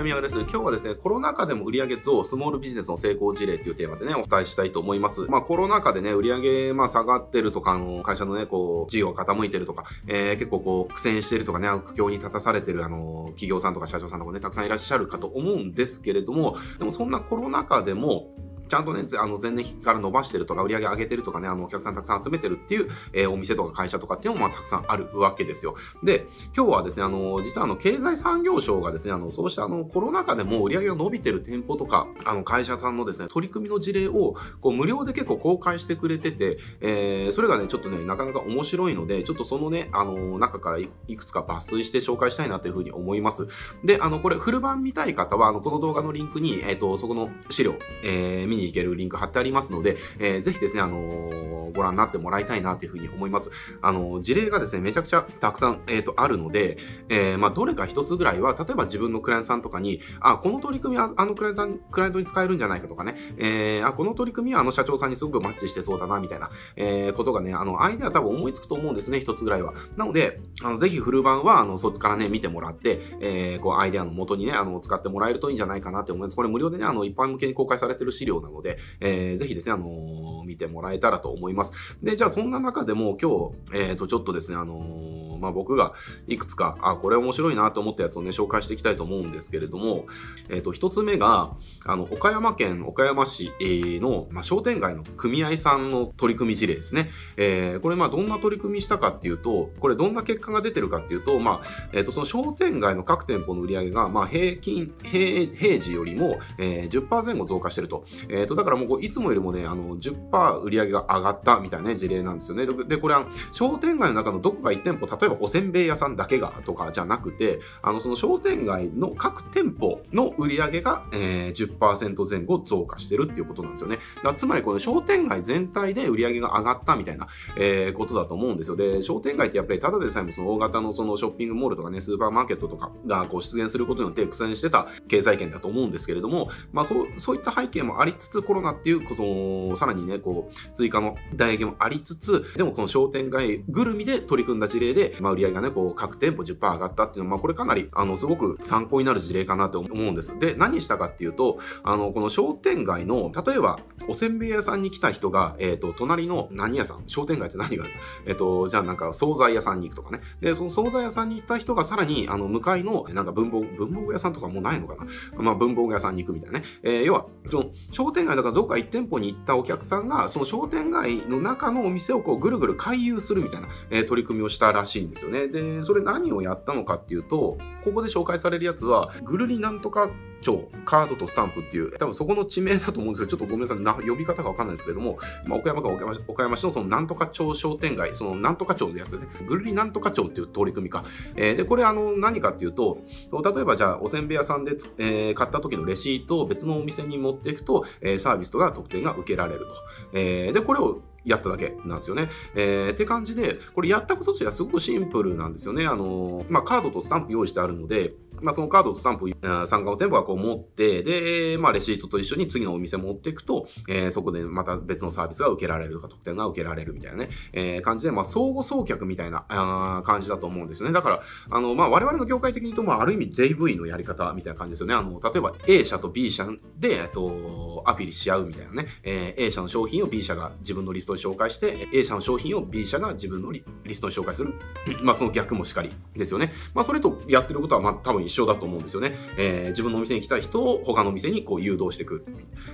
ちは宮川です。今日はですね、コロナ禍でも売上増、スモールビジネスの成功事例というテーマでね、お伝えしたいと思います。まあ、コロナ禍でね、売上まあ下がってるとか、あの、会社のね、こう、事業が傾いてるとか、えー、結構こう、苦戦してるとかね、苦境に立たされてる、あの、企業さんとか社長さんとかね、たくさんいらっしゃるかと思うんですけれども、でもそんなコロナ禍でも、ちゃんとね、あの前年比から伸ばしてるとか、売り上げ上げてるとかね、あのお客さんたくさん集めてるっていう、えー、お店とか会社とかっていうのもまあたくさんあるわけですよ。で、今日はですね、あの、実はあの、経済産業省がですね、あの、そうしたあの、コロナ禍でも売り上げが伸びてる店舗とか、あの、会社さんのですね、取り組みの事例を、こう、無料で結構公開してくれてて、えー、それがね、ちょっとね、なかなか面白いので、ちょっとそのね、あの、中からいくつか抜粋して紹介したいなというふうに思います。で、あの、これ、フル版見たい方は、あの、この動画のリンクに、えっ、ー、と、そこの資料、えー、見に行けるリンク貼ってありますので、えー、ぜひですね、あのー、ご覧になってもらいたいなというふうに思います。あのー、事例がですね、めちゃくちゃたくさん、えーと、あるので、えー、まあ、どれか一つぐらいは、例えば自分のクライアントさんとかに、あ、この取り組みはあのクライアントクライアントに使えるんじゃないかとかね、えー、あ、この取り組みはあの社長さんにすごくマッチしてそうだな、みたいな、えー、ことがね、あの、アイデア多分思いつくと思うんですね、一つぐらいは。なので、あのぜひフル版は、あの、そっちからね、見てもらって、えー、こう、アイデアの元にね、あの、使ってもらえるといいんじゃないかなって思います。これ無料でね、あの、一般向けに公開されてる資料なので、えー、ぜひですね、あの見てもらえたらと思います。で、じゃあそんな中でも今日、えっ、ー、と、ちょっとですね、あのー、まあ、僕がいくつか、あ、これ面白いなと思ったやつをね、紹介していきたいと思うんですけれども、えっ、ー、と、一つ目が、あの、岡山県岡山市の、まあ、商店街の組合さんの取り組み事例ですね。えー、これ、まあ、どんな取り組みしたかっていうと、これどんな結果が出てるかっていうと、まあ、えっ、と、その商店街の各店舗の売り上げが、まあ、平均、平、平時よりも、えー、10%前後増加してると。ええっ、と、だからもう、いつもよりもね、あの、10%売り上げが上がったみたいなね、事例なんですよね。で、これは商店街の中のどこか1店舗、例えばおせんべい屋さんだけがとかじゃなくて、あの、その商店街の各店舗の売り上げが、えー、10%前後増加してるっていうことなんですよね。だつまりこの商店街全体で売り上げが上がったみたいな、えー、ことだと思うんですよ。で、商店街ってやっぱりただでさえもその大型のそのショッピングモールとかね、スーパーマーケットとかがこう出現することによって苦戦してた経済圏だと思うんですけれども、まあそう、そういった背景もありつつコロナっていう、その、さらにね、こう、追加の打撃もありつつ、でもこの商店街ぐるみで取り組んだ事例で、まあ、売り上げがね、こう、各店舗10%上がったっていうのは、まあ、これかなり、あの、すごく参考になる事例かなと思うんです。で、何したかっていうと、あの、この商店街の、例えば、おせんべい屋さんに来た人が、えっ、ー、と、隣の何屋さん商店街って何があるえっ、ー、と、じゃあなんか、惣菜屋さんに行くとかね。で、その惣菜屋さんに行った人がさらに、あの、向かいの、なんか文房、文房具屋さんとかもうないのかなまあ、文房具屋さんに行くみたいなね。えー、要は、その、商商店街だからどっか1店舗に行ったお客さんが、その商店街の中のお店をこうぐるぐる回遊するみたいな、えー、取り組みをしたらしいんですよね。で、それ何をやったのかっていうと、ここで紹介されるやつは、ぐるりなんとか町、カードとスタンプっていう、多分そこの地名だと思うんですけど、ちょっとごめんなさい、な呼び方がわかんないですけれども、まあ、岡山か岡山岡山市のそのなんとか町商店街、そのなんとか町のやつですね。ぐるりなんとか町っていう取り組みか。えー、で、これあの、何かっていうと、例えばじゃあ、おせんべい屋さんで、えー、買った時のレシートを別のお店に持っていくと、えー、サービスとか特典が受けられると。えー、で、これをやっただけなんですよね。えー、って感じで、これやったこととしてはすごくシンプルなんですよね。あのー、まあ、カードとスタンプ用意してあるので、まあ、そのカードとスタンプ、参加の店舗がこう持って、で、まあ、レシートと一緒に次のお店持っていくと、えー、そこでまた別のサービスが受けられるとか、特典が受けられるみたいなね、えー、感じで、まあ、相互送客みたいなあ感じだと思うんですね。だから、あの、まあ、我々の業界的に言うと、まあ、ある意味 JV のやり方みたいな感じですよね。あの、例えば A 社と B 社で、えっと、アピールし合うみたいなね、えー、A 社の商品を B 社が自分のリストに紹介して、A 社の商品を B 社が自分のリストに紹介する。まあ、その逆もしかりですよね。まあ、それとやってることは、まあ、多分一緒だと思うんですよね。えー、自分のお店に来た人を他のお店にこう誘導していく。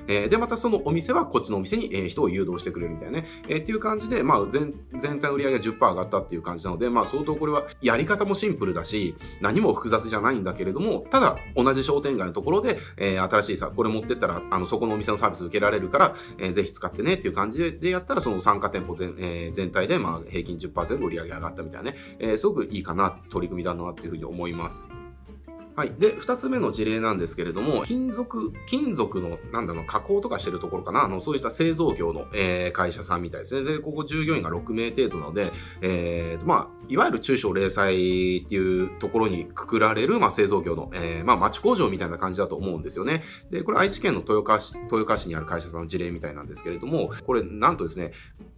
えー、で、またそのお店はこっちのお店に、え、人を誘導してくれるみたいなね。えー、っていう感じで、まあ全、全体の売り上げが10%上がったっていう感じなので、まあ、相当これはやり方もシンプルだし、何も複雑じゃないんだけれども、ただ、同じ商店街のところで、えー、新しいさ、これ持ってったら、あの、そこのお店店のサービス受けられるから、えー、ぜひ使ってねっていう感じででやったら、その参加店舗全,、えー、全体で、まあ、平均10%売り上げ上がったみたいなね、えー、すごくいいかな、取り組みだなっていうふうに思います。はい。で、二つ目の事例なんですけれども、金属、金属の、なんだろう、加工とかしてるところかな、あの、そういった製造業の、えー、会社さんみたいですね。で、ここ従業員が6名程度なので、えーと、まあ、いわゆる中小零細っていうところにくくられる、まあ、製造業の、えー、まあ、町工場みたいな感じだと思うんですよね。で、これ愛知県の豊川市、豊川市にある会社さんの事例みたいなんですけれども、これなんとですね、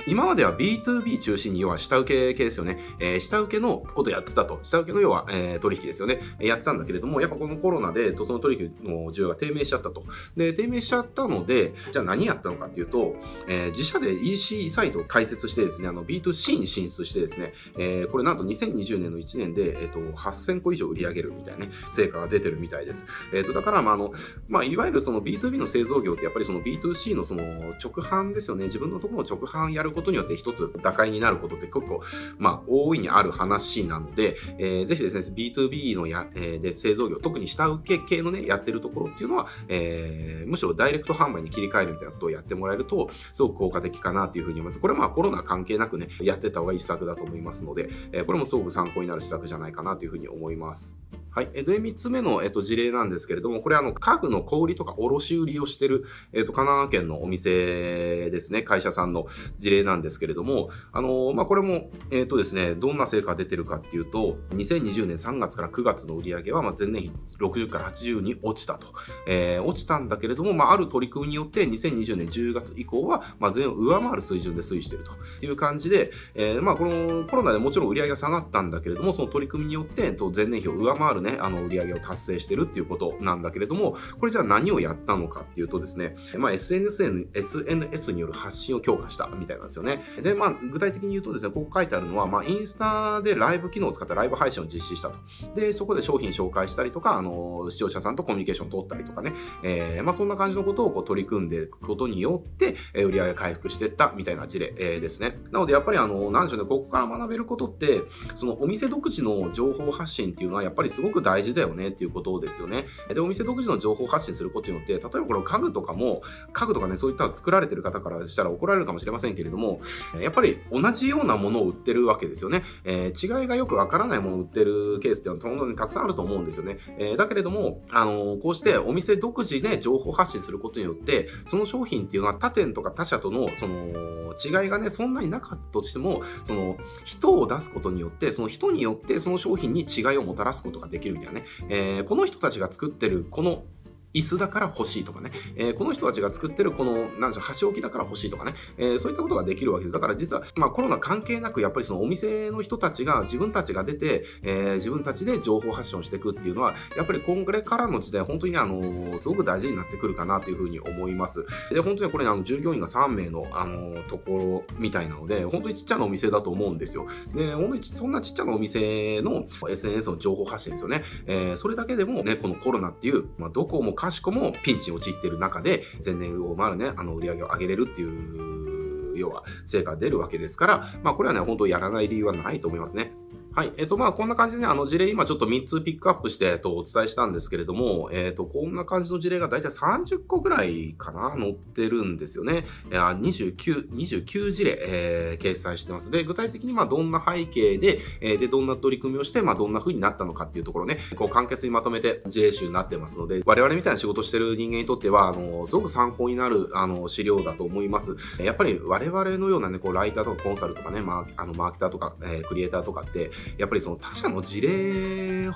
今までは B2B 中心に要は下請け系ですよね。えー、下請けのことやってたと。下請けの要は、えー、取引ですよね。やってたんだけれども、やっぱこのコロナで、その取引の需要が低迷しちゃったと。で、低迷しちゃったので、じゃあ何やったのかっていうと、えー、自社で EC サイトを開設してですね、あの B2C に進出してですね、えー、これなんと2020年の1年で、えっ、と、8000個以上売り上げるみたいなね、成果が出てるみたいです。えっ、と、だから、まあ、あの、まあ、いわゆるその B2B の製造業ってやっぱりその B2C のその直販ですよね。自分のところの直販やることによって一つ打開になることって結構、まあ、大いにある話なので、えー、ぜひですね、B2B のや、えー、で製造業、特に下請け系のね、やってるところっていうのは、えー、むしろダイレクト販売に切り替えるみたいなことをやってもらえると、すごく効果的かなというふうに思います。これはまあコロナ関係なくね、やってた方がいい施策だと思いますので、え、これもすごく参考になる施策じゃないかなというふうに思います。はい。で、3つ目の、えっと、事例なんですけれども、これあの、家具の小売とか卸売をしてる、えっと、神奈川県のお店ですね、会社さんの事例なんですけれども、あのまあ、これも、えっとですね、どんな成果が出てるかっていうと、2020年3月から9月の売り上げは、まあ、前年比60から80に落ちたと。えー、落ちたんだけれども、まあ、ある取り組みによって、2020年10月以降は、まあ、前を上回る水準で推移しているという感じで、えー、まあ、このコロナでもちろん売り上げが下がったんだけれども、その取り組みによって、前年比を上回るね、ね、あの、売り上げを達成してるっていうことなんだけれども、これじゃあ何をやったのかっていうとですね、まあ、SNS, SNS による発信を強化したみたいなんですよね。で、まあ、具体的に言うとですね、ここ書いてあるのは、まあ、インスタでライブ機能を使ったライブ配信を実施したと。で、そこで商品紹介したりとか、あの、視聴者さんとコミュニケーションを取ったりとかね、えー、まあ、そんな感じのことをこう取り組んでいくことによって、え、売り上げ回復していったみたいな事例、えー、ですね。なので、やっぱりあの、なんでしょうね、ここから学べることって、そのお店独自の情報発信っていうのはやっぱりすごくごく大事だよねっていうことですよね。で、お店独自の情報発信することによって、例えばこの家具とかも、家具とかね、そういった作られてる方からしたら怒られるかもしれませんけれども、やっぱり同じようなものを売ってるわけですよね。えー、違いがよくわからないものを売ってるケースっていうのは、当にたくさんあると思うんですよね。えー、だけれども、あのー、こうしてお店独自で情報発信することによって、その商品っていうのは他店とか他社との、その、違いがね、そんなになかったとしても、その、人を出すことによって、その人によってその商品に違いをもたらすことができできるみたいなね。えー、この人たちが作ってるこの椅子だから欲しいとかね、えー、この人たちが作ってるこの、なんでしょう、箸置きだから欲しいとかね、えー、そういったことができるわけです。だから実は、まあコロナ関係なく、やっぱりそのお店の人たちが自分たちが出て、えー、自分たちで情報発信をしていくっていうのは、やっぱり今後からの時代、本当にあの、すごく大事になってくるかなというふうに思います。で、本当にこれ、あの、従業員が3名の、あの、ところみたいなので、本当にちっちゃなお店だと思うんですよ。で、本当にそんなちっちゃなお店の SNS の情報発信ですよね。えー、それだけでもね、このコロナっていう、まあ、どこもかしこもピンチに陥っている中で、前年を回るね、あの売り上げを上げれるっていう、要は成果が出るわけですから、まあこれはね、本当やらない理由はないと思いますね。はい。えっ、ー、と、まあ、こんな感じでね、あの事例今ちょっと3つピックアップして、えっと、お伝えしたんですけれども、えっ、ー、と、こんな感じの事例が大体30個ぐらいかな、載ってるんですよね。29、29事例、えー、掲載してます。で、具体的にまあ、どんな背景で、えー、で、どんな取り組みをして、まあ、どんな風になったのかっていうところね、こう、簡潔にまとめて事例集になってますので、我々みたいな仕事してる人間にとっては、あの、すごく参考になる、あの、資料だと思います。やっぱり我々のようなね、こう、ライターとかコンサルとかね、まあ、あの、マーケターとか、えー、クリエイターとかって、やっぱりその他者の事例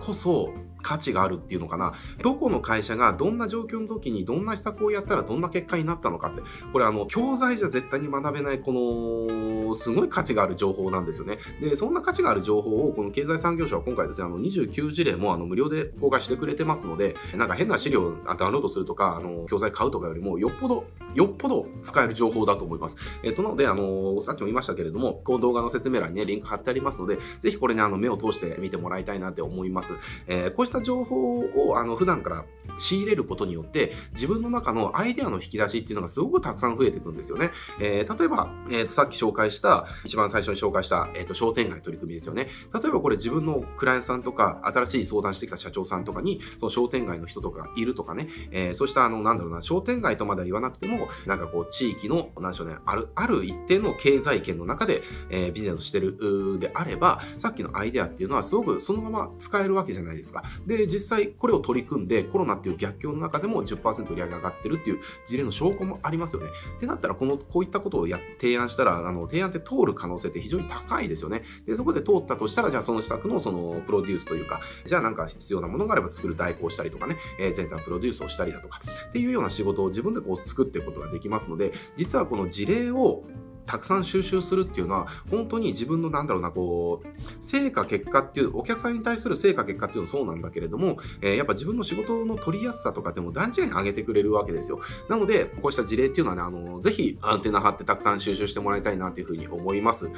こそ価値があるっていうのかな。どこの会社がどんな状況の時にどんな施策をやったらどんな結果になったのかって、これあの、教材じゃ絶対に学べないこの、すごい価値がある情報なんですよね。で、そんな価値がある情報をこの経済産業省は今回ですね、あの、29事例もあの、無料で公開してくれてますので、なんか変な資料をダウンロードするとか、あの、教材買うとかよりも、よっぽど、よっぽど使える情報だと思います。えっと、なので、あの、さっきも言いましたけれども、この動画の説明欄にね、リンク貼ってありますので、ぜひこれね、あの、目を通して見てもらいたいなって思います。えー、こうした情報をあの普段から仕入れることによって自分の中のアイデアの引き出しっていうのがすごくたくさん増えていくんですよね。えー、例えば、えーと、さっき紹介した一番最初に紹介した、えーと、商店街取り組みですよね。例えばこれ自分のクライアントさんとか新しい相談してきた社長さんとかにその商店街の人とかいるとかね、えー、そうしたあのなんだろうな商店街とまでは言わなくてもなんかこう地域の何でしょうねあるある一定の経済圏の中で、えー、ビジネスしてるであればさっきのアイデアっていうのはすごくそのまま使えるわけじゃないですか。で、実際これを取り組んで、コロナっていう逆境の中でも10%売り上げ上がってるっていう事例の証拠もありますよね。ってなったら、この、こういったことをや、提案したら、あの、提案って通る可能性って非常に高いですよね。で、そこで通ったとしたら、じゃあその施策のその、プロデュースというか、じゃあなんか必要なものがあれば作る代行したりとかね、えー、全体のプロデュースをしたりだとか、っていうような仕事を自分でこう作っていくことができますので、実はこの事例をたくさん収集するっていうのは、本当に自分のなんだろうな、こう、成果結果っていう、お客さんに対する成果結果っていうのもそうなんだけれども、えー、やっぱ自分の仕事の取りやすさとかでも段違いに上げてくれるわけですよ。なので、こうした事例っていうのはね、あの、ぜひアンテナ張ってたくさん収集してもらいたいなというふうに思います。